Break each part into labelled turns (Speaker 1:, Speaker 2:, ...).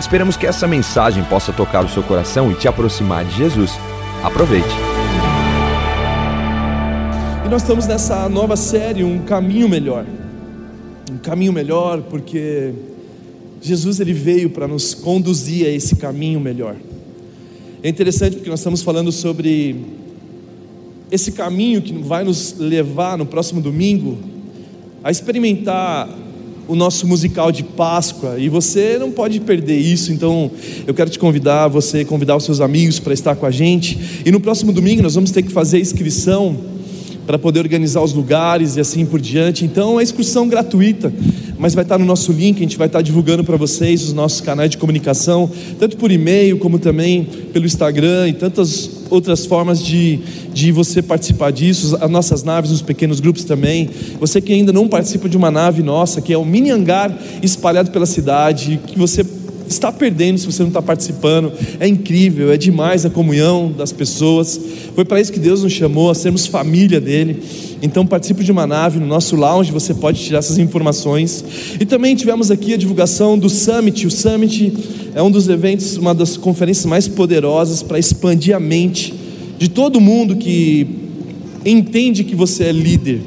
Speaker 1: Esperamos que essa mensagem possa tocar o seu coração e te aproximar de Jesus. Aproveite.
Speaker 2: E nós estamos nessa nova série, Um Caminho Melhor. Um caminho melhor porque Jesus ele veio para nos conduzir a esse caminho melhor. É interessante porque nós estamos falando sobre esse caminho que vai nos levar no próximo domingo a experimentar o nosso musical de Páscoa e você não pode perder isso. Então, eu quero te convidar, você convidar os seus amigos para estar com a gente. E no próximo domingo nós vamos ter que fazer a inscrição para poder organizar os lugares e assim por diante. Então, é excursão gratuita, mas vai estar no nosso link, a gente vai estar divulgando para vocês os nossos canais de comunicação, tanto por e-mail como também pelo Instagram e tantas outras formas de, de você participar disso, as nossas naves, os pequenos grupos também. Você que ainda não participa de uma nave nossa, que é um mini hangar espalhado pela cidade, que você está perdendo se você não está participando. É incrível, é demais a comunhão das pessoas. Foi para isso que Deus nos chamou, a sermos família dele. Então participe de uma nave no nosso lounge, você pode tirar essas informações. E também tivemos aqui a divulgação do Summit. O Summit é um dos eventos, uma das conferências mais poderosas para expandir a mente de todo mundo que entende que você é líder.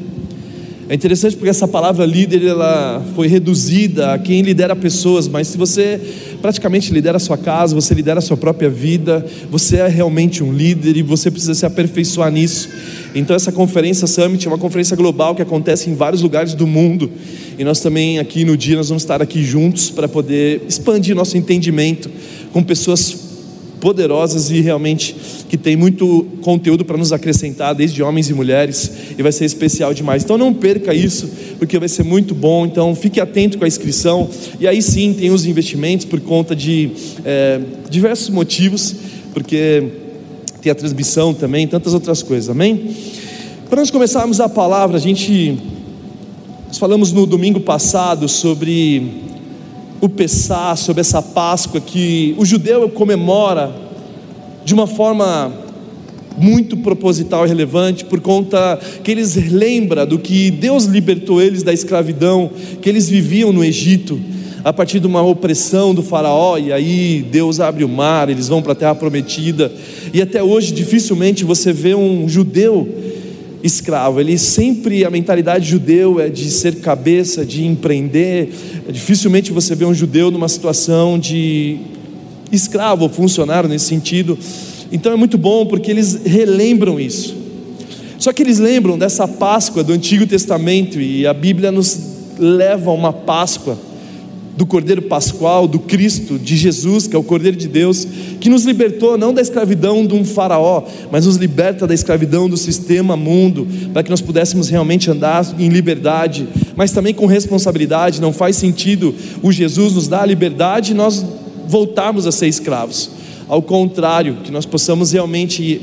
Speaker 2: É interessante porque essa palavra líder ela foi reduzida a quem lidera pessoas, mas se você praticamente lidera a sua casa, você lidera a sua própria vida, você é realmente um líder e você precisa se aperfeiçoar nisso. Então essa conferência Summit é uma conferência global que acontece em vários lugares do mundo. E nós também aqui no dia nós vamos estar aqui juntos para poder expandir nosso entendimento com pessoas poderosas e realmente que tem muito conteúdo para nos acrescentar, desde homens e mulheres, e vai ser especial demais. Então não perca isso, porque vai ser muito bom. Então fique atento com a inscrição. E aí sim tem os investimentos por conta de é, diversos motivos, porque tem a transmissão também, tantas outras coisas. Amém? Para nós começarmos a palavra, a gente nós falamos no domingo passado sobre o Pessá, sobre essa Páscoa que o judeu comemora de uma forma muito proposital e relevante, por conta que eles lembram do que Deus libertou eles da escravidão que eles viviam no Egito, a partir de uma opressão do faraó, e aí Deus abre o mar, eles vão para a terra prometida, e até hoje dificilmente você vê um judeu escravo. Ele sempre, a mentalidade judeu é de ser cabeça, de empreender. Dificilmente você vê um judeu numa situação de escravo ou funcionário nesse sentido. Então é muito bom porque eles relembram isso. Só que eles lembram dessa Páscoa do Antigo Testamento e a Bíblia nos leva a uma Páscoa do Cordeiro Pascual, do Cristo, de Jesus, que é o Cordeiro de Deus, que nos libertou não da escravidão de um faraó, mas nos liberta da escravidão do sistema mundo, para que nós pudéssemos realmente andar em liberdade, mas também com responsabilidade. Não faz sentido o Jesus nos dar a liberdade e nós voltarmos a ser escravos. Ao contrário, que nós possamos realmente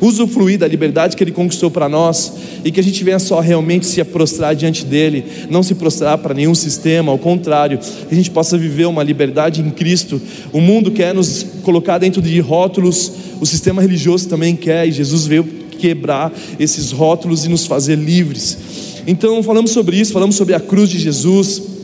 Speaker 2: usufruir da liberdade que Ele conquistou para nós e que a gente venha só realmente se prostrar diante dEle, não se prostrar para nenhum sistema, ao contrário, que a gente possa viver uma liberdade em Cristo. O mundo quer nos colocar dentro de rótulos, o sistema religioso também quer, e Jesus veio quebrar esses rótulos e nos fazer livres. Então, falamos sobre isso, falamos sobre a cruz de Jesus,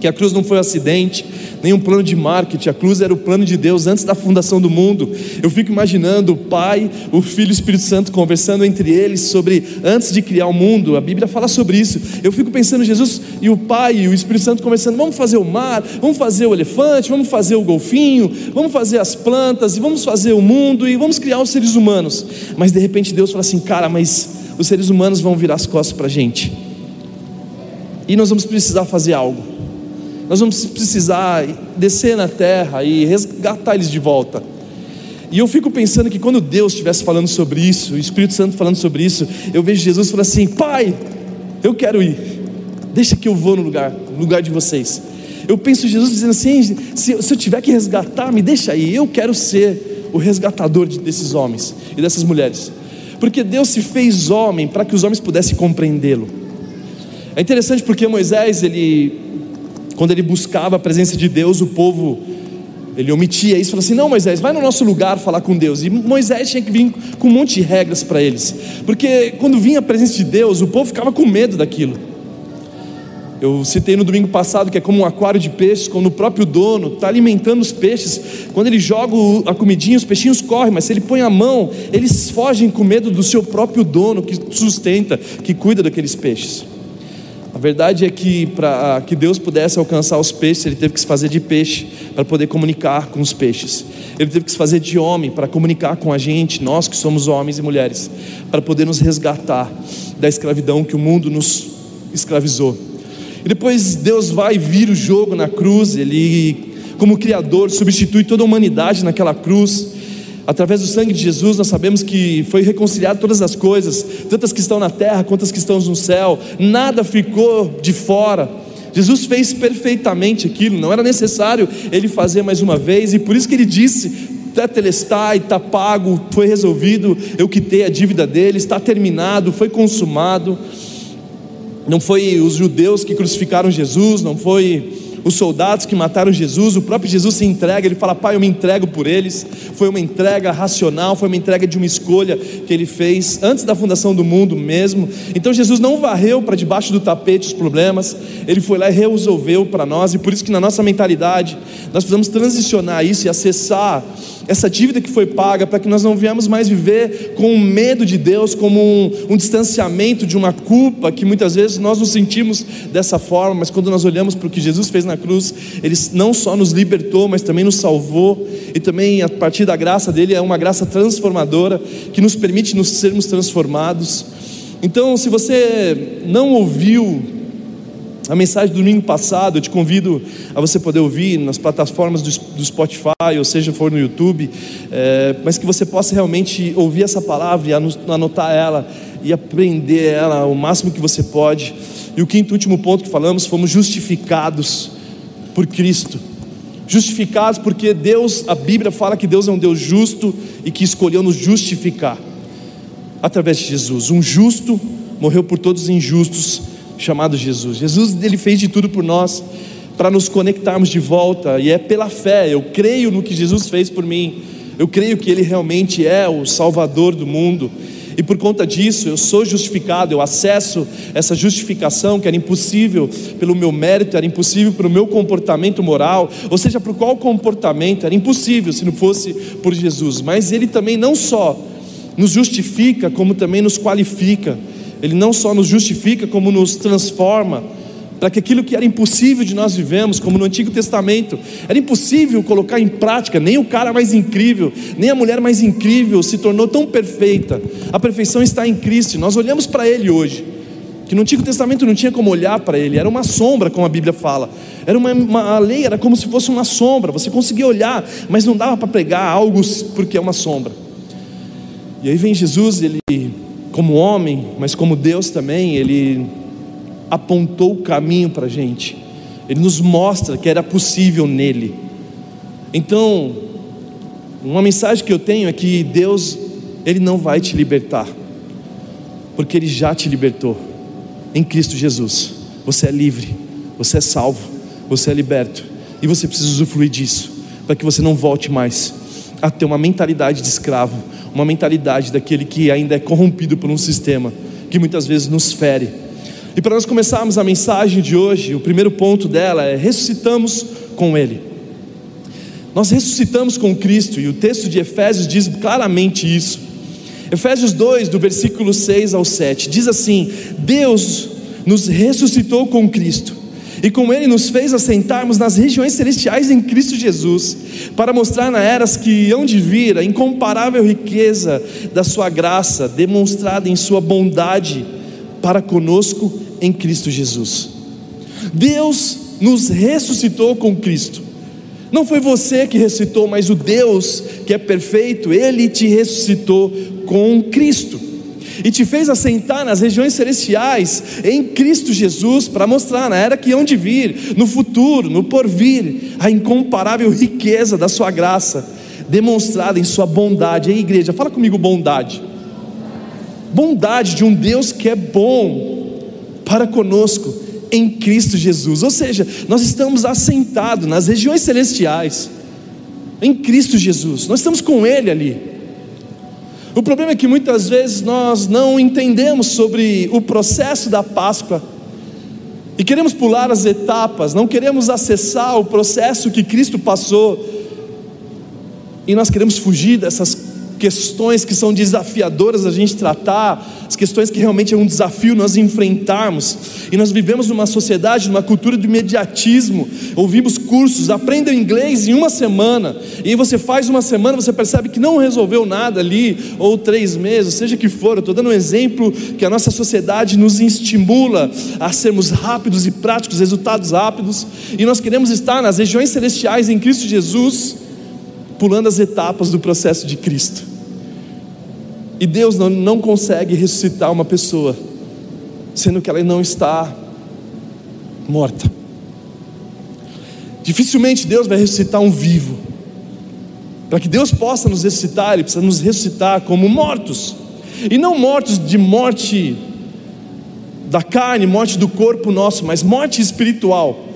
Speaker 2: que a cruz não foi um acidente, nenhum plano de marketing, a cruz era o plano de Deus antes da fundação do mundo. Eu fico imaginando o Pai, o Filho e o Espírito Santo conversando entre eles sobre antes de criar o mundo. A Bíblia fala sobre isso. Eu fico pensando Jesus e o Pai e o Espírito Santo conversando, vamos fazer o mar, vamos fazer o elefante, vamos fazer o golfinho, vamos fazer as plantas e vamos fazer o mundo e vamos criar os seres humanos. Mas de repente Deus fala assim, cara, mas os seres humanos vão virar as costas para a gente. E nós vamos precisar fazer algo. Nós vamos precisar descer na terra e resgatar eles de volta. E eu fico pensando que quando Deus estivesse falando sobre isso, o Espírito Santo falando sobre isso, eu vejo Jesus falando assim: Pai, eu quero ir, deixa que eu vou no lugar, no lugar de vocês. Eu penso Jesus dizendo assim: se, se eu tiver que resgatar, me deixa aí, eu quero ser o resgatador desses homens e dessas mulheres. Porque Deus se fez homem para que os homens pudessem compreendê-lo. É interessante porque Moisés, ele, quando ele buscava a presença de Deus, o povo, ele omitia isso, falou assim: Não, Moisés, vai no nosso lugar falar com Deus. E Moisés tinha que vir com um monte de regras para eles, porque quando vinha a presença de Deus, o povo ficava com medo daquilo. Eu citei no domingo passado que é como um aquário de peixes, quando o próprio dono está alimentando os peixes. Quando ele joga a comidinha, os peixinhos correm, mas se ele põe a mão, eles fogem com medo do seu próprio dono que sustenta, que cuida daqueles peixes. A verdade é que para que Deus pudesse alcançar os peixes, ele teve que se fazer de peixe para poder comunicar com os peixes. Ele teve que se fazer de homem para comunicar com a gente, nós que somos homens e mulheres, para poder nos resgatar da escravidão que o mundo nos escravizou. E depois Deus vai vira o jogo na cruz, Ele, como Criador, substitui toda a humanidade naquela cruz. Através do sangue de Jesus, nós sabemos que foi reconciliado todas as coisas, tantas que estão na terra quanto as que estão no céu, nada ficou de fora. Jesus fez perfeitamente aquilo, não era necessário ele fazer mais uma vez, e por isso que ele disse: Tetelestai, está pago, foi resolvido, eu quitei a dívida dele, está terminado, foi consumado. Não foi os judeus que crucificaram Jesus, não foi os soldados que mataram Jesus, o próprio Jesus se entrega, ele fala: Pai, eu me entrego por eles. Foi uma entrega racional, foi uma entrega de uma escolha que ele fez antes da fundação do mundo mesmo. Então Jesus não varreu para debaixo do tapete os problemas, ele foi lá e resolveu para nós, e por isso que na nossa mentalidade nós precisamos transicionar isso e acessar essa dívida que foi paga, para que nós não venhamos mais viver com o medo de Deus, como um, um, distanciamento de uma culpa, que muitas vezes nós nos sentimos dessa forma, mas quando nós olhamos para o que Jesus fez na cruz, Ele não só nos libertou, mas também nos salvou, e também a partir da graça dele é uma graça transformadora, que nos permite nos sermos transformados. Então, se você não ouviu a mensagem do domingo passado, eu te convido a você poder ouvir nas plataformas do, Spotify, ou seja, for no YouTube, é, mas que você possa realmente ouvir essa palavra e anotar ela e aprender ela o máximo que você pode. E o quinto último ponto que falamos, fomos justificados por Cristo. Justificados porque Deus, a Bíblia fala que Deus é um Deus justo e que escolheu nos justificar através de Jesus. Um justo morreu por todos os injustos chamado Jesus. Jesus ele fez de tudo por nós para nos conectarmos de volta e é pela fé. Eu creio no que Jesus fez por mim. Eu creio que ele realmente é o salvador do mundo. E por conta disso, eu sou justificado, eu acesso essa justificação que era impossível pelo meu mérito, era impossível pelo meu comportamento moral, ou seja, por qual comportamento, era impossível se não fosse por Jesus. Mas Ele também não só nos justifica, como também nos qualifica. Ele não só nos justifica, como nos transforma, para que aquilo que era impossível de nós vivemos, como no Antigo Testamento, era impossível colocar em prática, nem o cara mais incrível, nem a mulher mais incrível se tornou tão perfeita. A perfeição está em Cristo. Nós olhamos para Ele hoje, que no Antigo Testamento não tinha como olhar para Ele, era uma sombra, como a Bíblia fala. Era uma, uma a lei era como se fosse uma sombra. Você conseguia olhar, mas não dava para pregar algo porque é uma sombra. E aí vem Jesus, ele como homem, mas como Deus também, Ele apontou o caminho para a gente, Ele nos mostra que era possível nele. Então, uma mensagem que eu tenho é que Deus, Ele não vai te libertar, porque Ele já te libertou em Cristo Jesus. Você é livre, você é salvo, você é liberto, e você precisa usufruir disso, para que você não volte mais a ter uma mentalidade de escravo, uma mentalidade daquele que ainda é corrompido por um sistema que muitas vezes nos fere. E para nós começarmos a mensagem de hoje, o primeiro ponto dela é: ressuscitamos com Ele. Nós ressuscitamos com Cristo, e o texto de Efésios diz claramente isso. Efésios 2, do versículo 6 ao 7, diz assim: Deus nos ressuscitou com Cristo e com ele nos fez assentarmos nas regiões celestiais em Cristo Jesus, para mostrar na eras que hão de vir a incomparável riqueza da sua graça, demonstrada em sua bondade para conosco em Cristo Jesus. Deus nos ressuscitou com Cristo. Não foi você que ressuscitou, mas o Deus que é perfeito, ele te ressuscitou com Cristo e te fez assentar nas regiões celestiais em Cristo Jesus para mostrar na era que hão de vir, no futuro, no porvir, a incomparável riqueza da sua graça, demonstrada em sua bondade. Aí, igreja, fala comigo bondade. Bondade de um Deus que é bom para conosco em Cristo Jesus. Ou seja, nós estamos assentados nas regiões celestiais em Cristo Jesus. Nós estamos com ele ali. O problema é que muitas vezes nós não entendemos sobre o processo da Páscoa e queremos pular as etapas, não queremos acessar o processo que Cristo passou, e nós queremos fugir dessas questões que são desafiadoras a gente tratar, as questões que realmente é um desafio nós enfrentarmos. E nós vivemos numa sociedade, numa cultura do imediatismo. Ouvimos cursos, aprenda inglês em uma semana. E você faz uma semana, você percebe que não resolveu nada ali, ou três meses, seja que for. Eu estou dando um exemplo que a nossa sociedade nos estimula a sermos rápidos e práticos, resultados rápidos. E nós queremos estar nas regiões celestiais em Cristo Jesus pulando as etapas do processo de Cristo. E Deus não, não consegue ressuscitar uma pessoa, sendo que ela não está morta. Dificilmente Deus vai ressuscitar um vivo. Para que Deus possa nos ressuscitar, Ele precisa nos ressuscitar como mortos. E não mortos de morte da carne, morte do corpo nosso, mas morte espiritual.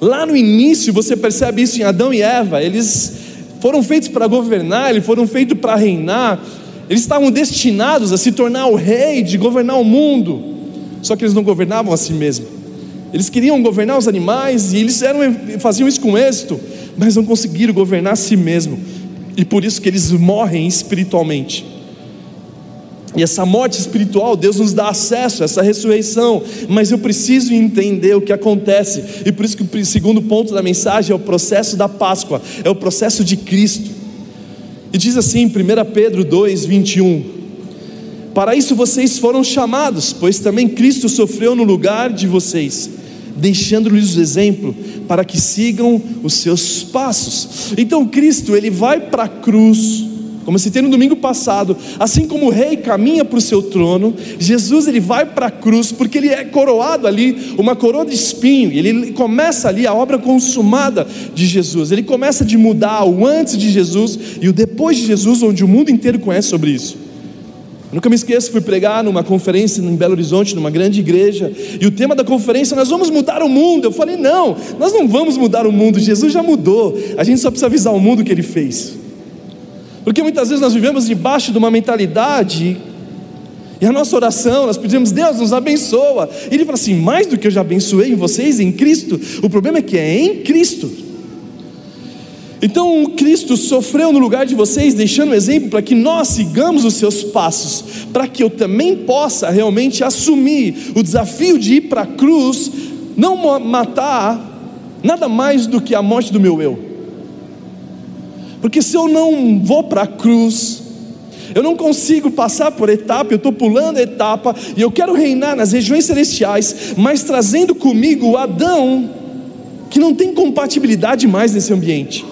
Speaker 2: Lá no início você percebe isso em Adão e Eva, eles foram feitos para governar, eles foram feitos para reinar, eles estavam destinados a se tornar o rei, de governar o mundo, só que eles não governavam a si mesmos, eles queriam governar os animais e eles eram, faziam isso com êxito, mas não conseguiram governar a si mesmos, e por isso que eles morrem espiritualmente. E essa morte espiritual, Deus nos dá acesso a essa ressurreição, mas eu preciso entender o que acontece, e por isso que o segundo ponto da mensagem é o processo da Páscoa, é o processo de Cristo. E diz assim, 1 Pedro 2, 21: Para isso vocês foram chamados, pois também Cristo sofreu no lugar de vocês, deixando-lhes o exemplo para que sigam os seus passos. Então Cristo, ele vai para a cruz, como citei no domingo passado, assim como o rei caminha para o seu trono, Jesus ele vai para a cruz porque ele é coroado ali, uma coroa de espinho, e ele começa ali a obra consumada de Jesus. Ele começa de mudar o antes de Jesus e o depois de Jesus, onde o mundo inteiro conhece sobre isso. Eu nunca me esqueço, fui pregar numa conferência em Belo Horizonte, numa grande igreja, e o tema da conferência, nós vamos mudar o mundo. Eu falei, não, nós não vamos mudar o mundo, Jesus já mudou, a gente só precisa avisar o mundo que ele fez. Porque muitas vezes nós vivemos debaixo de uma mentalidade, e a nossa oração, nós pedimos, Deus nos abençoa. E Ele fala assim: mais do que eu já abençoei vocês em Cristo, o problema é que é em Cristo. Então, Cristo sofreu no lugar de vocês, deixando um exemplo para que nós sigamos os seus passos, para que eu também possa realmente assumir o desafio de ir para a cruz, não matar nada mais do que a morte do meu eu. Porque se eu não vou para a cruz, eu não consigo passar por etapa, eu estou pulando etapa, e eu quero reinar nas regiões celestiais, mas trazendo comigo o Adão, que não tem compatibilidade mais nesse ambiente.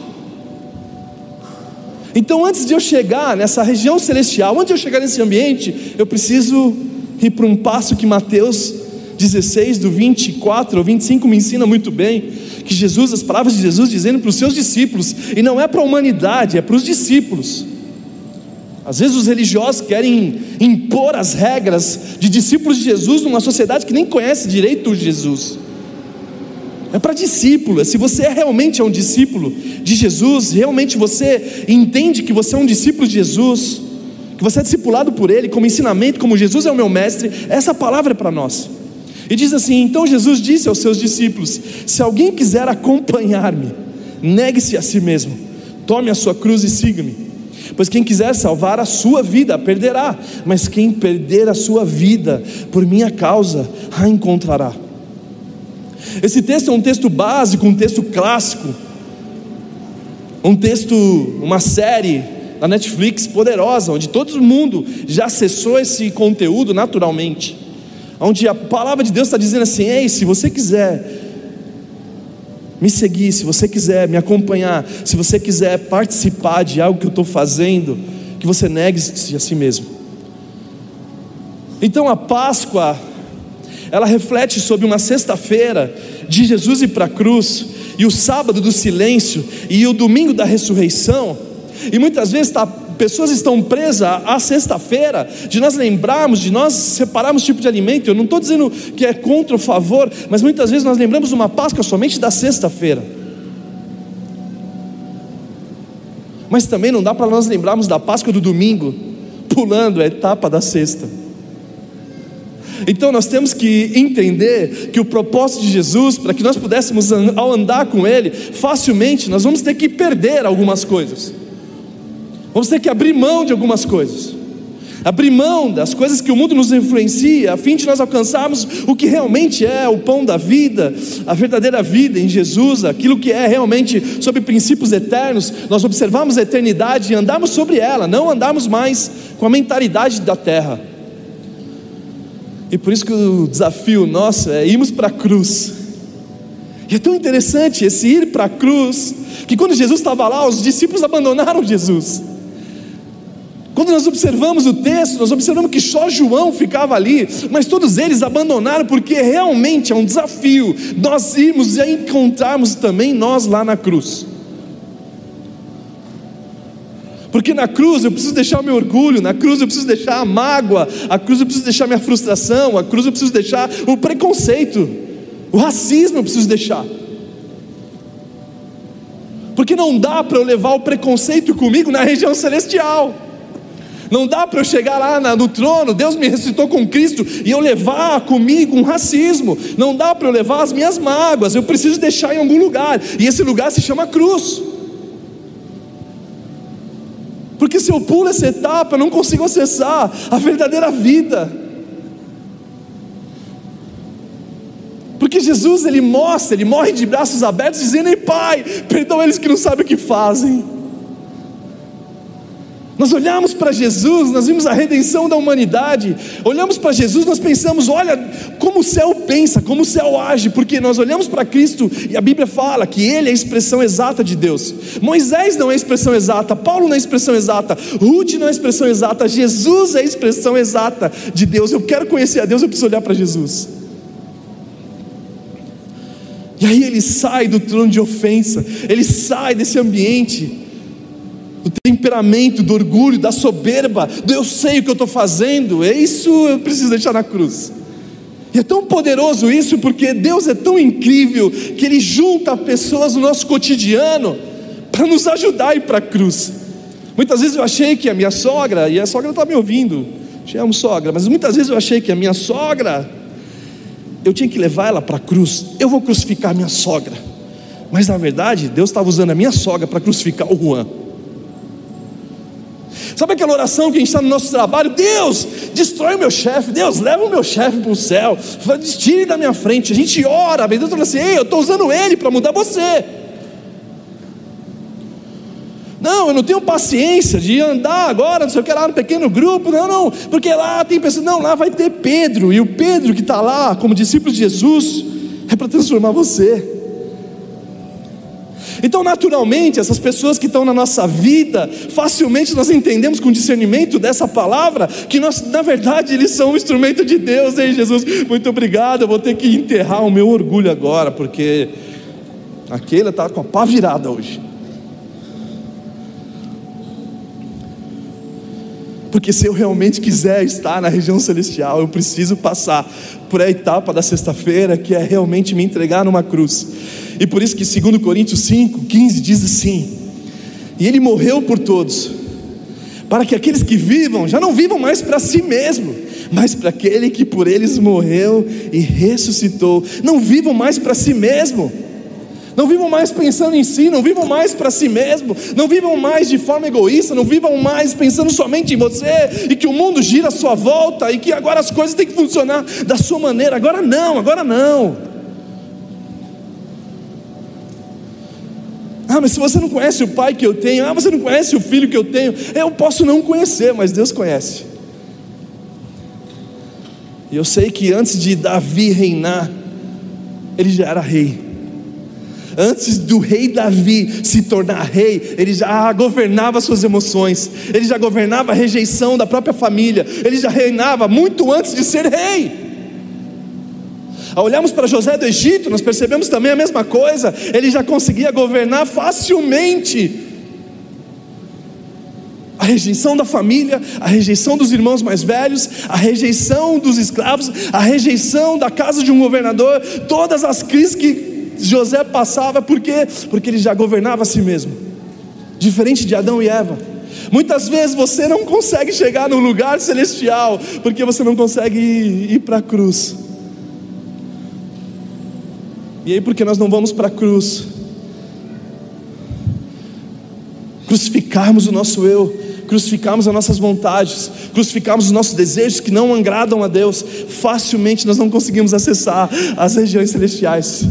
Speaker 2: Então, antes de eu chegar nessa região celestial, antes de eu chegar nesse ambiente, eu preciso ir para um passo que Mateus 16, do 24 ao 25 me ensina muito bem, que Jesus, as palavras de Jesus dizendo para os seus discípulos, e não é para a humanidade, é para os discípulos. Às vezes os religiosos querem impor as regras de discípulos de Jesus numa sociedade que nem conhece direito Jesus. É para discípulo. Se você é realmente é um discípulo de Jesus, realmente você entende que você é um discípulo de Jesus, que você é discipulado por Ele como ensinamento, como Jesus é o meu mestre, essa palavra é para nós. E diz assim: Então Jesus disse aos seus discípulos: Se alguém quiser acompanhar-me, negue-se a si mesmo, tome a sua cruz e siga-me. Pois quem quiser salvar a sua vida perderá, mas quem perder a sua vida por minha causa a encontrará. Esse texto é um texto básico, um texto clássico, um texto, uma série da Netflix poderosa, onde todo mundo já acessou esse conteúdo naturalmente onde a palavra de Deus está dizendo assim: ei, se você quiser me seguir, se você quiser me acompanhar, se você quiser participar de algo que eu estou fazendo, que você negue-se a si mesmo. Então a Páscoa, ela reflete sobre uma sexta-feira de Jesus ir para a cruz, e o sábado do silêncio, e o domingo da ressurreição, E muitas vezes tá, pessoas estão presas à sexta-feira, de nós lembrarmos, de nós separarmos tipo de alimento. Eu não estou dizendo que é contra o favor, mas muitas vezes nós lembramos uma Páscoa somente da sexta-feira. Mas também não dá para nós lembrarmos da Páscoa do domingo, pulando a etapa da sexta. Então nós temos que entender que o propósito de Jesus, para que nós pudéssemos, ao andar com Ele, facilmente, nós vamos ter que perder algumas coisas, vamos ter que abrir mão de algumas coisas, abrir mão das coisas que o mundo nos influencia, a fim de nós alcançarmos o que realmente é o pão da vida, a verdadeira vida em Jesus, aquilo que é realmente sobre princípios eternos, nós observamos a eternidade e andamos sobre ela, não andamos mais com a mentalidade da terra. E por isso que o desafio nosso é irmos para a cruz. E é tão interessante esse ir para a cruz, que quando Jesus estava lá, os discípulos abandonaram Jesus. Quando nós observamos o texto, nós observamos que só João ficava ali, mas todos eles abandonaram, porque realmente é um desafio nós irmos e encontrarmos também nós lá na cruz. Porque na cruz eu preciso deixar o meu orgulho, na cruz eu preciso deixar a mágoa, a cruz eu preciso deixar minha frustração, a cruz eu preciso deixar o preconceito, o racismo eu preciso deixar. Porque não dá para eu levar o preconceito comigo na região celestial. Não dá para eu chegar lá no trono, Deus me ressuscitou com Cristo e eu levar comigo um racismo. Não dá para eu levar as minhas mágoas, eu preciso deixar em algum lugar. E esse lugar se chama cruz. Porque se eu pulo essa etapa, eu não consigo acessar a verdadeira vida. Porque Jesus ele mostra, ele morre de braços abertos, dizendo: Ei, Pai, perdoa eles que não sabem o que fazem. Nós olhamos para Jesus, nós vimos a redenção da humanidade, olhamos para Jesus, nós pensamos, olha como o céu pensa, como o céu age, porque nós olhamos para Cristo e a Bíblia fala que Ele é a expressão exata de Deus. Moisés não é a expressão exata, Paulo não é a expressão exata, Ruth não é a expressão exata, Jesus é a expressão exata de Deus. Eu quero conhecer a Deus, eu preciso olhar para Jesus. E aí ele sai do trono de ofensa, ele sai desse ambiente do temperamento, do orgulho, da soberba, do eu sei o que eu estou fazendo, é isso eu preciso deixar na cruz. E é tão poderoso isso, porque Deus é tão incrível que Ele junta pessoas no nosso cotidiano para nos ajudar a ir para a cruz. Muitas vezes eu achei que a minha sogra, e a sogra está me ouvindo, te amo sogra, mas muitas vezes eu achei que a minha sogra, eu tinha que levar ela para a cruz, eu vou crucificar a minha sogra. Mas na verdade, Deus estava usando a minha sogra para crucificar o Juan. Sabe aquela oração que a gente está no nosso trabalho? Deus, destrói o meu chefe, Deus, leva o meu chefe para o céu, tire da minha frente. A gente ora, Deus fala assim: Ei, eu estou usando ele para mudar você. Não, eu não tenho paciência de andar agora, não sei o que lá no pequeno grupo, não, não, porque lá tem pessoas, não, lá vai ter Pedro, e o Pedro que está lá como discípulo de Jesus é para transformar você. Então, naturalmente, essas pessoas que estão na nossa vida, facilmente nós entendemos com discernimento dessa palavra que nós, na verdade, eles são um instrumento de Deus, hein, Jesus? Muito obrigado. Eu vou ter que enterrar o meu orgulho agora, porque aquele está com a pá virada hoje. Porque se eu realmente quiser estar na região celestial, eu preciso passar por a etapa da sexta-feira, que é realmente me entregar numa cruz. E por isso que 2 Coríntios 5, 15 diz assim: E ele morreu por todos, para que aqueles que vivam já não vivam mais para si mesmo, mas para aquele que por eles morreu e ressuscitou. Não vivam mais para si mesmo. Não vivam mais pensando em si, não vivam mais para si mesmo, não vivam mais de forma egoísta, não vivam mais pensando somente em você e que o mundo gira à sua volta e que agora as coisas têm que funcionar da sua maneira. Agora não, agora não. Ah, mas se você não conhece o pai que eu tenho, ah, você não conhece o filho que eu tenho, eu posso não conhecer, mas Deus conhece. E eu sei que antes de Davi reinar, ele já era rei. Antes do rei Davi se tornar rei, ele já governava suas emoções, ele já governava a rejeição da própria família, ele já reinava muito antes de ser rei. Ao olharmos para José do Egito, nós percebemos também a mesma coisa, ele já conseguia governar facilmente. rejeição da família, a rejeição dos irmãos mais velhos, a rejeição dos escravos, a rejeição da casa de um governador, todas as crises que José passava, por quê? Porque ele já governava a si mesmo, diferente de Adão e Eva. Muitas vezes você não consegue chegar no lugar celestial, porque você não consegue ir, ir para a cruz. E aí, porque nós não vamos para a cruz, crucificarmos o nosso eu, crucificarmos as nossas vontades, crucificarmos os nossos desejos que não agradam a Deus, facilmente nós não conseguimos acessar as regiões celestiais.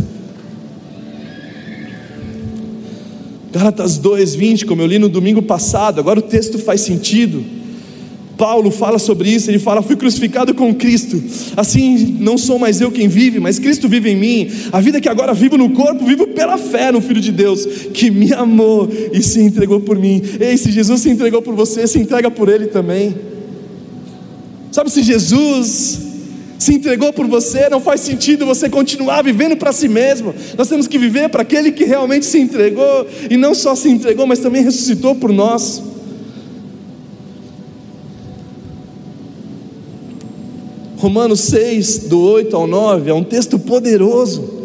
Speaker 2: Gálatas 2:20, como eu li no domingo passado, agora o texto faz sentido. Paulo fala sobre isso, ele fala: Fui crucificado com Cristo, assim não sou mais eu quem vive, mas Cristo vive em mim. A vida que agora vivo no corpo, vivo pela fé no Filho de Deus, que me amou e se entregou por mim. Ei, se Jesus se entregou por você, se entrega por Ele também. Sabe, se Jesus se entregou por você, não faz sentido você continuar vivendo para si mesmo. Nós temos que viver para aquele que realmente se entregou, e não só se entregou, mas também ressuscitou por nós. Romanos 6, do 8 ao 9, é um texto poderoso.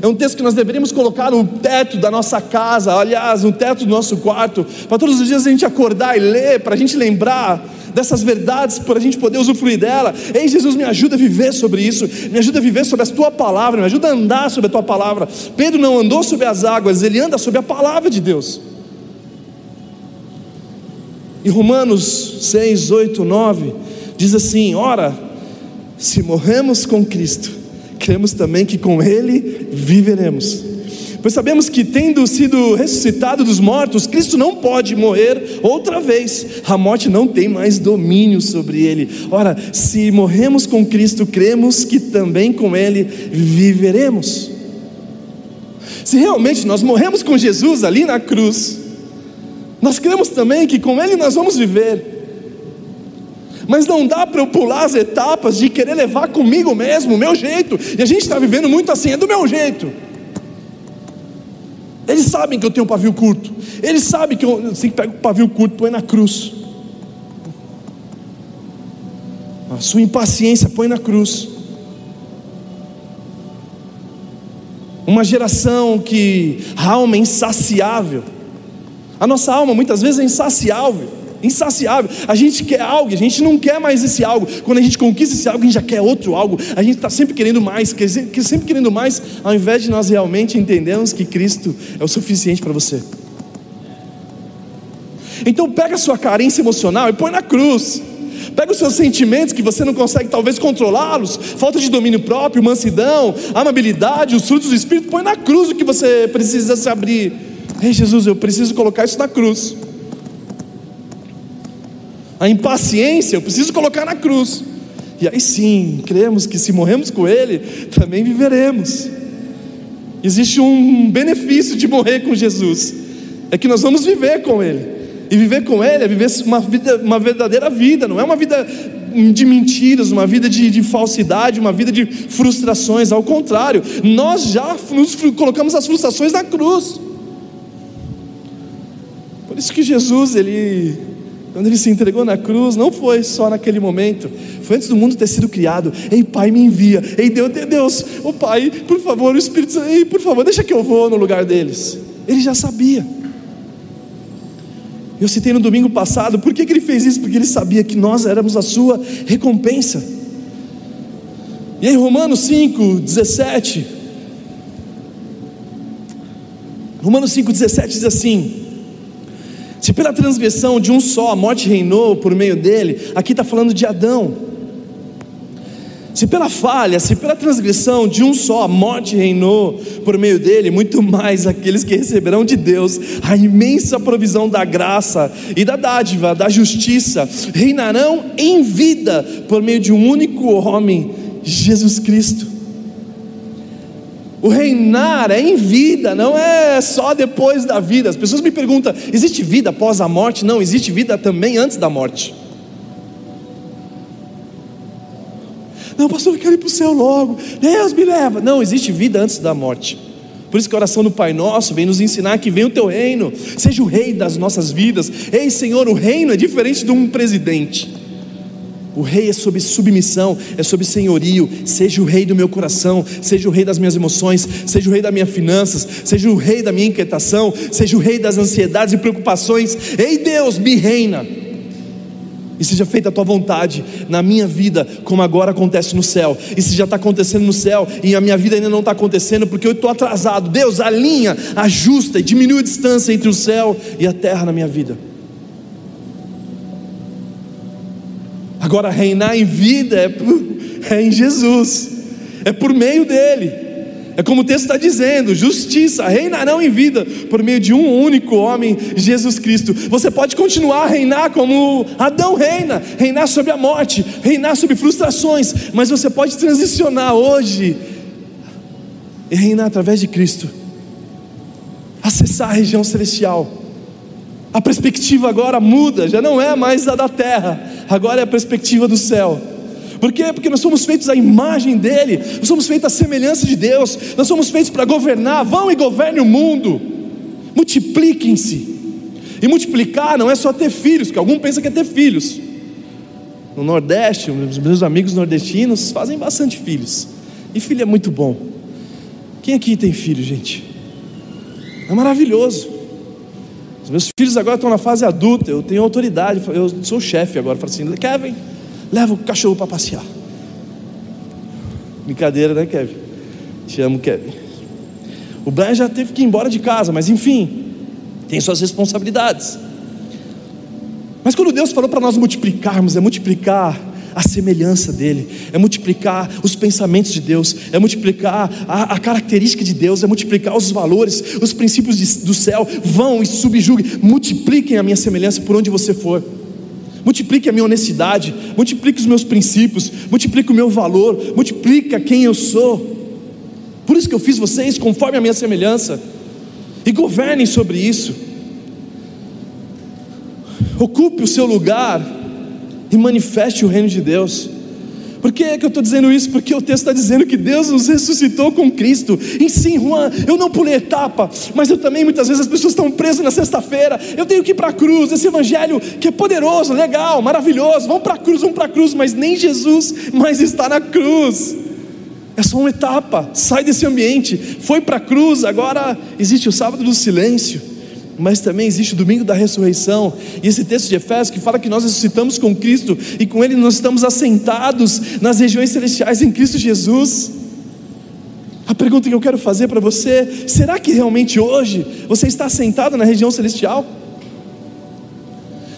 Speaker 2: É um texto que nós deveríamos colocar no teto da nossa casa, aliás, no teto do nosso quarto, para todos os dias a gente acordar e ler, para a gente lembrar dessas verdades, para a gente poder usufruir dela. Ei, Jesus, me ajuda a viver sobre isso, me ajuda a viver sobre a tua palavra, me ajuda a andar sobre a tua palavra. Pedro não andou sobre as águas, ele anda sobre a palavra de Deus. Em Romanos 6, 8, 9, diz assim: Ora, se morremos com Cristo, cremos também que com Ele viveremos. Pois sabemos que, tendo sido ressuscitado dos mortos, Cristo não pode morrer outra vez, a morte não tem mais domínio sobre ele. Ora, se morremos com Cristo, cremos que também com Ele viveremos. Se realmente nós morremos com Jesus ali na cruz, nós cremos também que com Ele nós vamos viver. Mas não dá para eu pular as etapas de querer levar comigo mesmo, o meu jeito. E a gente está vivendo muito assim, é do meu jeito. Eles sabem que eu tenho um pavio curto. Eles sabem que eu assim, pego o pavio curto, põe na cruz. A sua impaciência põe na cruz. Uma geração que a alma é insaciável. A nossa alma muitas vezes é insaciável insaciável. A gente quer algo, a gente não quer mais esse algo. Quando a gente conquista esse algo, a gente já quer outro algo. A gente está sempre querendo mais, sempre querendo mais, ao invés de nós realmente entendermos que Cristo é o suficiente para você. Então pega a sua carência emocional e põe na cruz. Pega os seus sentimentos que você não consegue talvez controlá-los, falta de domínio próprio, mansidão, amabilidade, os frutos do Espírito, põe na cruz o que você precisa se abrir. Ei Jesus, eu preciso colocar isso na cruz a impaciência, eu preciso colocar na cruz. E aí sim, cremos que se morremos com Ele, também viveremos. Existe um benefício de morrer com Jesus, é que nós vamos viver com Ele. E viver com Ele é viver uma, vida, uma verdadeira vida, não é uma vida de mentiras, uma vida de, de, falsidade, uma vida de frustrações. Ao contrário, nós já nos colocamos as frustrações na cruz. Por isso que Jesus, ele quando ele se entregou na cruz, não foi só naquele momento, foi antes do mundo ter sido criado. Ei, Pai, me envia. Ei, Deus, Deus, o Pai, por favor, o Espírito Santo, ei, por favor, deixa que eu vou no lugar deles. Ele já sabia. Eu citei no domingo passado, por que, que ele fez isso? Porque ele sabia que nós éramos a sua recompensa. E aí, Romanos 5, 17. Romanos 5, 17 diz assim: se pela transgressão de um só a morte reinou por meio dele, aqui está falando de Adão. Se pela falha, se pela transgressão de um só a morte reinou por meio dele, muito mais aqueles que receberão de Deus a imensa provisão da graça e da dádiva, da justiça, reinarão em vida por meio de um único homem, Jesus Cristo. O reinar é em vida, não é só depois da vida. As pessoas me perguntam: existe vida após a morte? Não, existe vida também antes da morte. Não, pastor, eu quero ir para o céu logo. Deus me leva. Não, existe vida antes da morte. Por isso que a oração do Pai Nosso vem nos ensinar que vem o teu reino, seja o rei das nossas vidas. Ei, Senhor, o reino é diferente de um presidente. O rei é sobre submissão, é sobre senhorio. Seja o rei do meu coração, seja o rei das minhas emoções, seja o rei das minhas finanças, seja o rei da minha inquietação, seja o rei das ansiedades e preocupações. Ei Deus, me reina. E seja feita a tua vontade na minha vida, como agora acontece no céu. E se já está acontecendo no céu e a minha vida ainda não está acontecendo, porque eu estou atrasado. Deus, alinha, ajusta e diminui a distância entre o céu e a terra na minha vida. Agora, reinar em vida é, por, é em Jesus, é por meio dele. É como o texto está dizendo: justiça, reinarão em vida por meio de um único homem, Jesus Cristo. Você pode continuar a reinar como Adão reina, reinar sobre a morte, reinar sobre frustrações, mas você pode transicionar hoje e reinar através de Cristo, acessar a região celestial. A perspectiva agora muda, já não é mais a da terra, agora é a perspectiva do céu. Por quê? Porque nós somos feitos à imagem dele, nós somos feitos à semelhança de Deus, nós somos feitos para governar. Vão e governem o mundo, multipliquem-se. E multiplicar não é só ter filhos, que algum pensa que é ter filhos. No Nordeste, os meus amigos nordestinos fazem bastante filhos, e filho é muito bom. Quem aqui tem filho, gente? É maravilhoso. Os meus filhos agora estão na fase adulta, eu tenho autoridade, eu sou chefe agora. Falo assim: Kevin, leva o cachorro para passear. Brincadeira, né, Kevin? Te amo, Kevin. O Brian já teve que ir embora de casa, mas enfim, tem suas responsabilidades. Mas quando Deus falou para nós multiplicarmos, é multiplicar a semelhança dele, é multiplicar os pensamentos de Deus, é multiplicar a, a característica de Deus, é multiplicar os valores, os princípios de, do céu. Vão e subjuguem, multipliquem a minha semelhança por onde você for. Multiplique a minha honestidade, multiplique os meus princípios, multiplique o meu valor, multiplica quem eu sou. Por isso que eu fiz vocês conforme a minha semelhança. E governem sobre isso. Ocupe o seu lugar e manifeste o reino de Deus. Por que é que eu estou dizendo isso? Porque o texto está dizendo que Deus nos ressuscitou com Cristo. E sim, Juan, eu não pulei etapa, mas eu também muitas vezes as pessoas estão presas na sexta-feira. Eu tenho que ir para a cruz. Esse evangelho que é poderoso, legal, maravilhoso. Vamos para a cruz, vamos para a cruz, mas nem Jesus mais está na cruz. É só uma etapa. Sai desse ambiente. Foi para a cruz, agora existe o sábado do silêncio mas também existe o domingo da ressurreição, e esse texto de Efésios que fala que nós ressuscitamos com Cristo e com Ele nós estamos assentados nas regiões celestiais em Cristo Jesus. A pergunta que eu quero fazer para você: será que realmente hoje você está assentado na região celestial?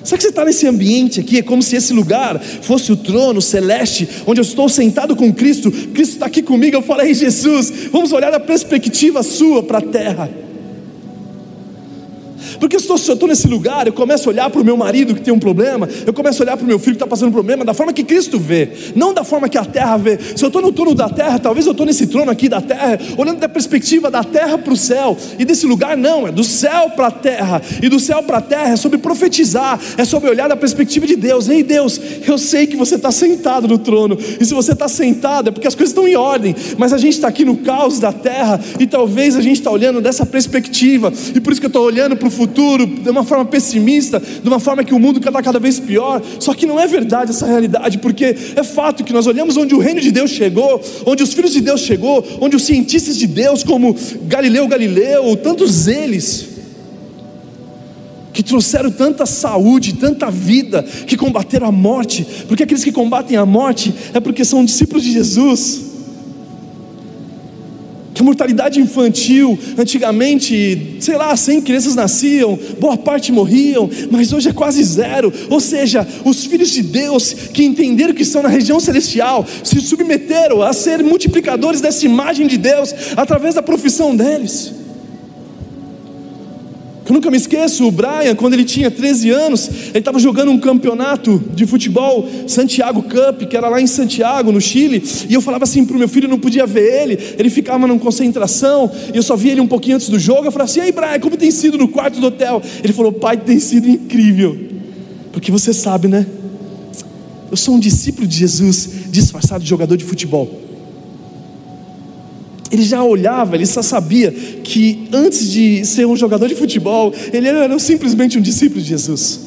Speaker 2: Será que você está nesse ambiente aqui? É como se esse lugar fosse o trono celeste, onde eu estou sentado com Cristo, Cristo está aqui comigo. Eu falei, Jesus, vamos olhar a perspectiva sua para a terra. Porque se eu estou nesse lugar, eu começo a olhar para o meu marido que tem um problema, eu começo a olhar para o meu filho que está passando um problema, da forma que Cristo vê, não da forma que a terra vê. Se eu estou no trono da terra, talvez eu estou nesse trono aqui da terra, olhando da perspectiva da terra para o céu, e desse lugar não, é do céu para a terra, e do céu para a terra é sobre profetizar, é sobre olhar da perspectiva de Deus. Ei Deus, eu sei que você está sentado no trono, e se você está sentado é porque as coisas estão em ordem, mas a gente está aqui no caos da terra, e talvez a gente está olhando dessa perspectiva, e por isso que eu estou olhando para o futuro de uma forma pessimista, de uma forma que o mundo está cada vez pior. Só que não é verdade essa realidade, porque é fato que nós olhamos onde o reino de Deus chegou, onde os filhos de Deus chegou, onde os cientistas de Deus, como Galileu Galileu, tantos eles, que trouxeram tanta saúde, tanta vida, que combateram a morte, porque aqueles que combatem a morte é porque são discípulos de Jesus mortalidade infantil, antigamente, sei lá, 100 crianças nasciam, boa parte morriam, mas hoje é quase zero. Ou seja, os filhos de Deus que entenderam que estão na região celestial se submeteram a ser multiplicadores dessa imagem de Deus através da profissão deles. Eu nunca me esqueço, o Brian, quando ele tinha 13 anos, ele estava jogando um campeonato de futebol, Santiago Cup, que era lá em Santiago, no Chile, e eu falava assim para o meu filho, não podia ver ele, ele ficava numa concentração, e eu só via ele um pouquinho antes do jogo, eu falava assim, ei Brian, como tem sido no quarto do hotel? Ele falou, pai, tem sido incrível, porque você sabe, né? Eu sou um discípulo de Jesus, disfarçado de jogador de futebol. Ele já olhava, ele só sabia que antes de ser um jogador de futebol, ele era simplesmente um discípulo de Jesus.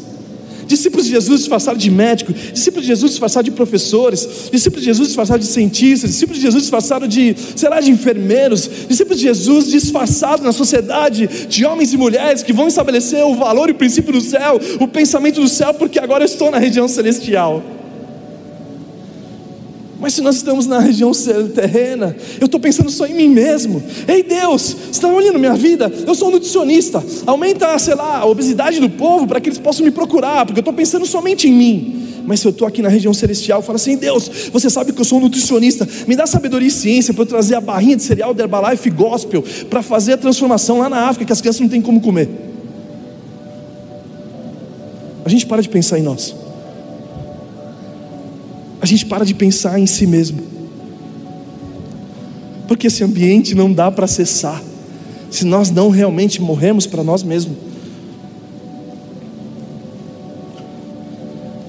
Speaker 2: Discípulos de Jesus disfarçados de médico, discípulos de Jesus disfarçados de professores, discípulos de Jesus disfarçados de cientistas, discípulos de Jesus disfarçados de, sei lá, de enfermeiros, discípulos de Jesus disfarçados na sociedade de homens e mulheres que vão estabelecer o valor e o princípio do céu, o pensamento do céu, porque agora eu estou na região celestial. Mas se nós estamos na região terrena, eu estou pensando só em mim mesmo. Ei Deus, você está olhando minha vida? Eu sou um nutricionista. Aumenta, sei lá, a obesidade do povo para que eles possam me procurar, porque eu estou pensando somente em mim. Mas se eu estou aqui na região celestial, eu falo assim: Deus, você sabe que eu sou um nutricionista, me dá sabedoria e ciência para eu trazer a barrinha de cereal da Herbalife Gospel para fazer a transformação lá na África, que as crianças não têm como comer. A gente para de pensar em nós a gente para de pensar em si mesmo. Porque esse ambiente não dá para acessar se nós não realmente morremos para nós mesmos.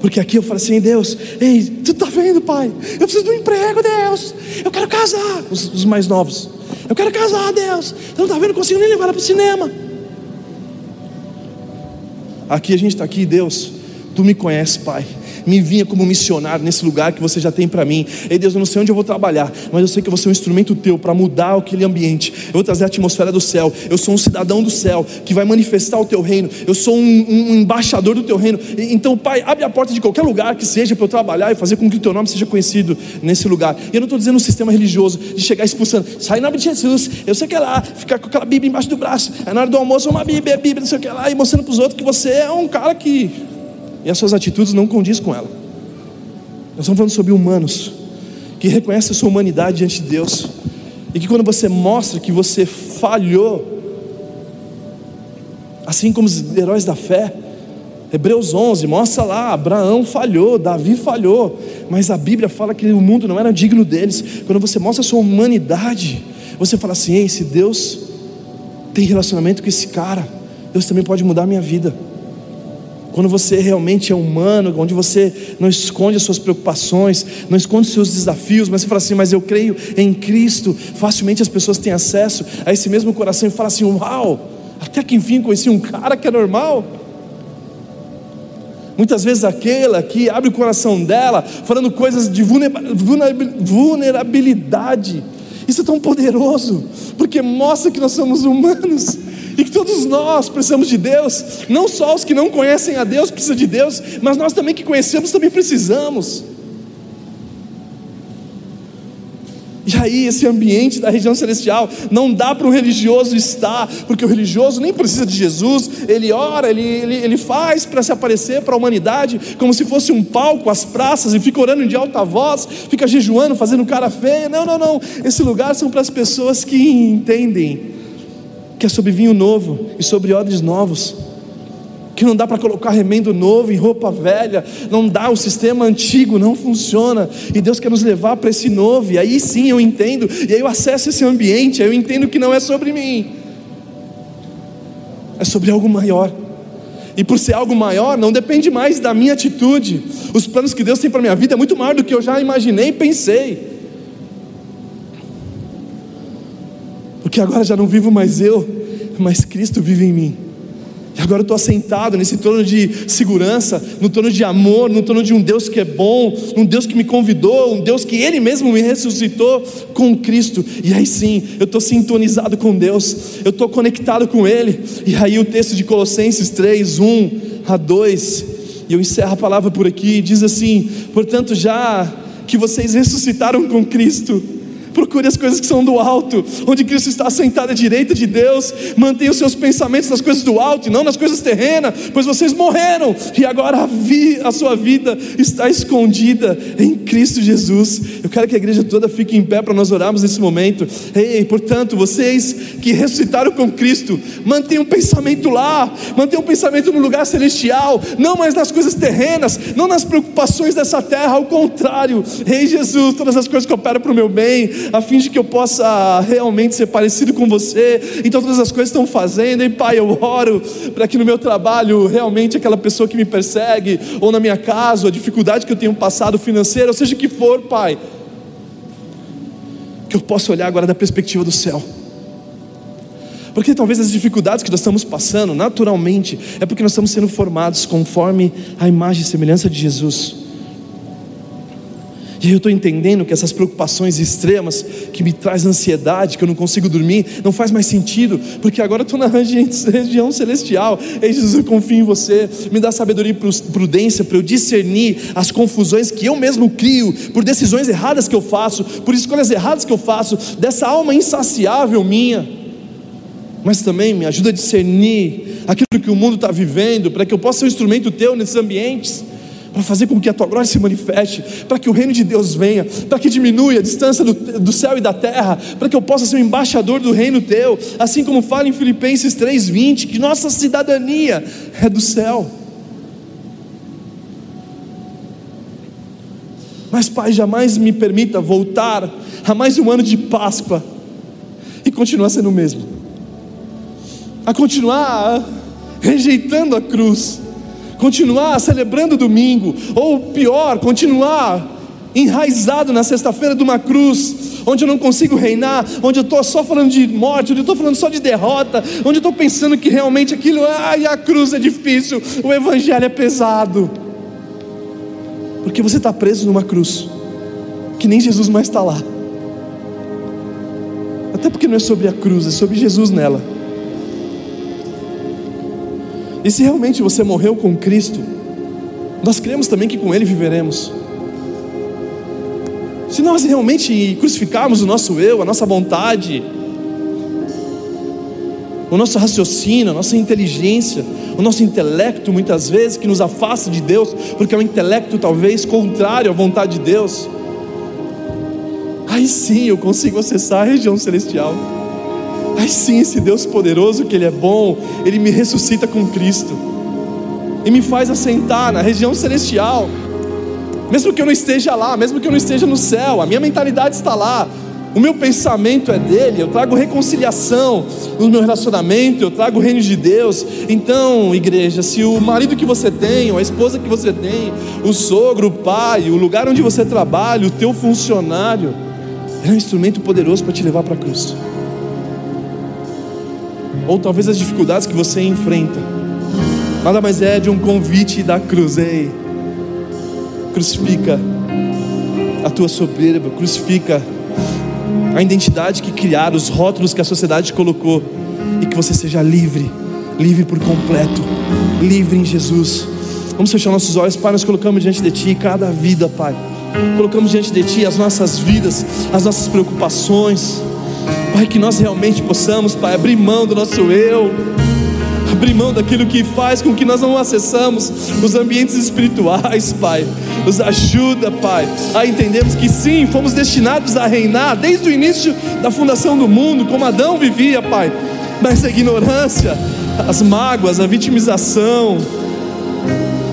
Speaker 2: Porque aqui eu falo assim, Deus, ei, tu tá vendo, pai? Eu preciso de um emprego, Deus. Eu quero casar. Os, os mais novos. Eu quero casar, Deus. Tu não tá vendo? Não consigo nem levar ela para o cinema. Aqui a gente está aqui, Deus. Tu me conheces, Pai me vinha como missionário nesse lugar que você já tem para mim. Ei Deus, eu não sei onde eu vou trabalhar, mas eu sei que eu vou ser um instrumento teu para mudar aquele ambiente. Eu vou trazer a atmosfera do céu. Eu sou um cidadão do céu que vai manifestar o teu reino. Eu sou um, um embaixador do teu reino. Então, Pai, abre a porta de qualquer lugar que seja para eu trabalhar e fazer com que o teu nome seja conhecido nesse lugar. E eu não estou dizendo um sistema religioso de chegar expulsando, sai em nome de Jesus, eu sei que é lá, ficar com aquela Bíblia embaixo do braço. Aí na hora do almoço, uma Bíblia, Bíblia, não sei o que lá, e mostrando para os outros que você é um cara que. E as suas atitudes não condiz com ela. Nós estamos falando sobre humanos que reconhecem a sua humanidade diante de Deus. E que quando você mostra que você falhou, assim como os heróis da fé, Hebreus 11 mostra lá: Abraão falhou, Davi falhou, mas a Bíblia fala que o mundo não era digno deles. Quando você mostra a sua humanidade, você fala assim: ei, se Deus tem relacionamento com esse cara, Deus também pode mudar a minha vida. Quando você realmente é humano, onde você não esconde as suas preocupações, não esconde os seus desafios, mas você fala assim: Mas eu creio em Cristo, facilmente as pessoas têm acesso a esse mesmo coração e fala assim: Uau, até que enfim conheci um cara que é normal. Muitas vezes aquela que abre o coração dela, falando coisas de vulnerabilidade. Isso é tão poderoso, porque mostra que nós somos humanos e que todos nós precisamos de Deus, não só os que não conhecem a Deus precisam de Deus, mas nós também que conhecemos também precisamos. E aí, esse ambiente da região celestial não dá para um religioso estar, porque o religioso nem precisa de Jesus, ele ora, ele, ele, ele faz para se aparecer para a humanidade, como se fosse um palco, as praças, e fica orando de alta voz, fica jejuando, fazendo cara feia. Não, não, não. Esse lugar são para as pessoas que entendem que é sobre vinho novo e sobre odres novos. Que não dá para colocar remendo novo em roupa velha, não dá, o sistema antigo não funciona, e Deus quer nos levar para esse novo, e aí sim eu entendo, e aí eu acesso esse ambiente, aí eu entendo que não é sobre mim, é sobre algo maior. E por ser algo maior, não depende mais da minha atitude. Os planos que Deus tem para minha vida é muito maior do que eu já imaginei e pensei. Porque agora já não vivo mais eu, mas Cristo vive em mim. E agora eu estou assentado nesse trono de segurança, no trono de amor, no trono de um Deus que é bom, um Deus que me convidou, um Deus que Ele mesmo me ressuscitou com Cristo. E aí sim, eu estou sintonizado com Deus, eu estou conectado com Ele. E aí o texto de Colossenses 3, 1 a 2, e eu encerro a palavra por aqui, diz assim: portanto, já que vocês ressuscitaram com Cristo, Procure as coisas que são do alto, onde Cristo está sentado à direita de Deus. Mantenha os seus pensamentos nas coisas do alto e não nas coisas terrenas, pois vocês morreram e agora a, vi, a sua vida está escondida em Cristo Jesus. Eu quero que a igreja toda fique em pé para nós orarmos nesse momento. Ei, portanto, vocês que ressuscitaram com Cristo, mantenham o pensamento lá, mantenham o pensamento no lugar celestial, não mais nas coisas terrenas, não nas preocupações dessa terra, ao contrário. Ei, Jesus, todas as coisas que operam para o meu bem a fim de que eu possa realmente ser parecido com você. Então, todas as coisas estão fazendo, e Pai, eu oro para que no meu trabalho, realmente, aquela pessoa que me persegue, ou na minha casa, a dificuldade que eu tenho passado financeira, ou seja o que for, Pai, que eu possa olhar agora da perspectiva do céu. Porque talvez as dificuldades que nós estamos passando, naturalmente, é porque nós estamos sendo formados conforme a imagem e semelhança de Jesus. E eu estou entendendo que essas preocupações extremas que me traz ansiedade, que eu não consigo dormir, não faz mais sentido, porque agora eu estou na região celestial. Ei, Jesus, eu confio em você. Me dá sabedoria e prudência para eu discernir as confusões que eu mesmo crio, por decisões erradas que eu faço, por escolhas erradas que eu faço, dessa alma insaciável minha. Mas também me ajuda a discernir aquilo que o mundo está vivendo, para que eu possa ser um instrumento teu nesses ambientes para fazer com que a tua glória se manifeste, para que o reino de Deus venha, para que diminua a distância do, do, céu e da terra, para que eu possa ser um embaixador do reino teu, assim como fala em Filipenses 3:20, que nossa cidadania é do céu. Mas Pai, jamais me permita voltar a mais um ano de Páscoa e continuar sendo o mesmo, a continuar rejeitando a cruz continuar celebrando domingo, ou pior, continuar enraizado na sexta-feira de uma cruz, onde eu não consigo reinar, onde eu estou só falando de morte, onde eu estou falando só de derrota, onde eu estou pensando que realmente aquilo, ai, a cruz é difícil, o evangelho é pesado, porque você está preso numa cruz, que nem Jesus mais está lá, até porque não é sobre a cruz, é sobre Jesus nela. E se realmente você morreu com Cristo, nós cremos também que com Ele viveremos. Se nós realmente crucificarmos o nosso eu, a nossa vontade, o nosso raciocínio, a nossa inteligência, o nosso intelecto, muitas vezes, que nos afasta de Deus, porque é um intelecto talvez contrário à vontade de Deus, aí sim eu consigo acessar a região celestial. Aí sim, esse Deus poderoso, que Ele é bom, Ele me ressuscita com Cristo e me faz assentar na região celestial. Mesmo que eu não esteja lá, mesmo que eu não esteja no céu, a minha mentalidade está lá, o meu pensamento é dele, eu trago reconciliação no meu relacionamento, eu trago o reino de Deus. Então, igreja, se o marido que você tem, a esposa que você tem, o sogro, o pai, o lugar onde você trabalha, o teu funcionário, é um instrumento poderoso para te levar para cruz ou talvez as dificuldades que você enfrenta, nada mais é de um convite da cruz. Ei, crucifica a tua soberba, crucifica a identidade que criaram, os rótulos que a sociedade colocou, e que você seja livre, livre por completo, livre em Jesus. Vamos fechar nossos olhos, Pai. Nós colocamos diante de Ti cada vida, Pai. Colocamos diante de Ti as nossas vidas, as nossas preocupações. Pai, que nós realmente possamos, Pai, abrir mão do nosso eu, abrir mão daquilo que faz com que nós não acessamos os ambientes espirituais, Pai. Nos ajuda, Pai, a entendermos que sim, fomos destinados a reinar desde o início da fundação do mundo, como Adão vivia, Pai. Mas a ignorância, as mágoas, a vitimização,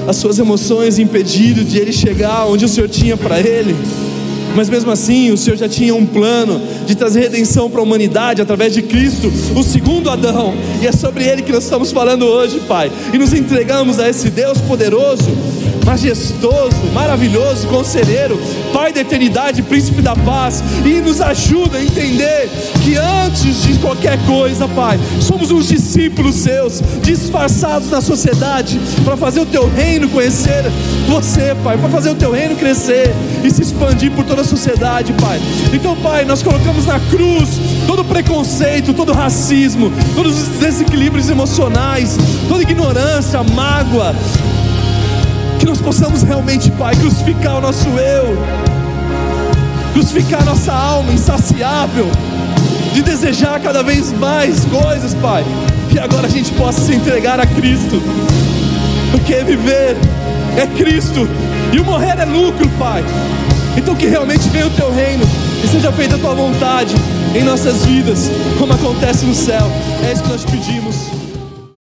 Speaker 2: as suas emoções impediram de ele chegar onde o Senhor tinha para ele mas mesmo assim o Senhor já tinha um plano de trazer redenção para a humanidade através de Cristo, o segundo Adão, e é sobre ele que nós estamos falando hoje, Pai, e nos entregamos a esse Deus poderoso majestoso, maravilhoso, conselheiro, Pai da eternidade, príncipe da paz, e nos ajuda a entender que antes de qualquer coisa, Pai, somos uns discípulos seus, disfarçados na sociedade, para fazer o teu reino conhecer você, Pai, para fazer o teu reino crescer e se expandir por toda a sociedade, Pai. Então, Pai, nós colocamos na cruz todo preconceito, todo racismo, todos os desequilíbrios emocionais, toda ignorância, mágoa, nós possamos realmente, Pai, crucificar o nosso eu, crucificar nossa alma insaciável, de desejar cada vez mais coisas, Pai, que agora a gente possa se entregar a Cristo, porque viver é Cristo e o morrer é lucro, Pai. Então que realmente venha o teu reino e seja feita a tua vontade em nossas vidas, como acontece no céu. É isso que nós pedimos.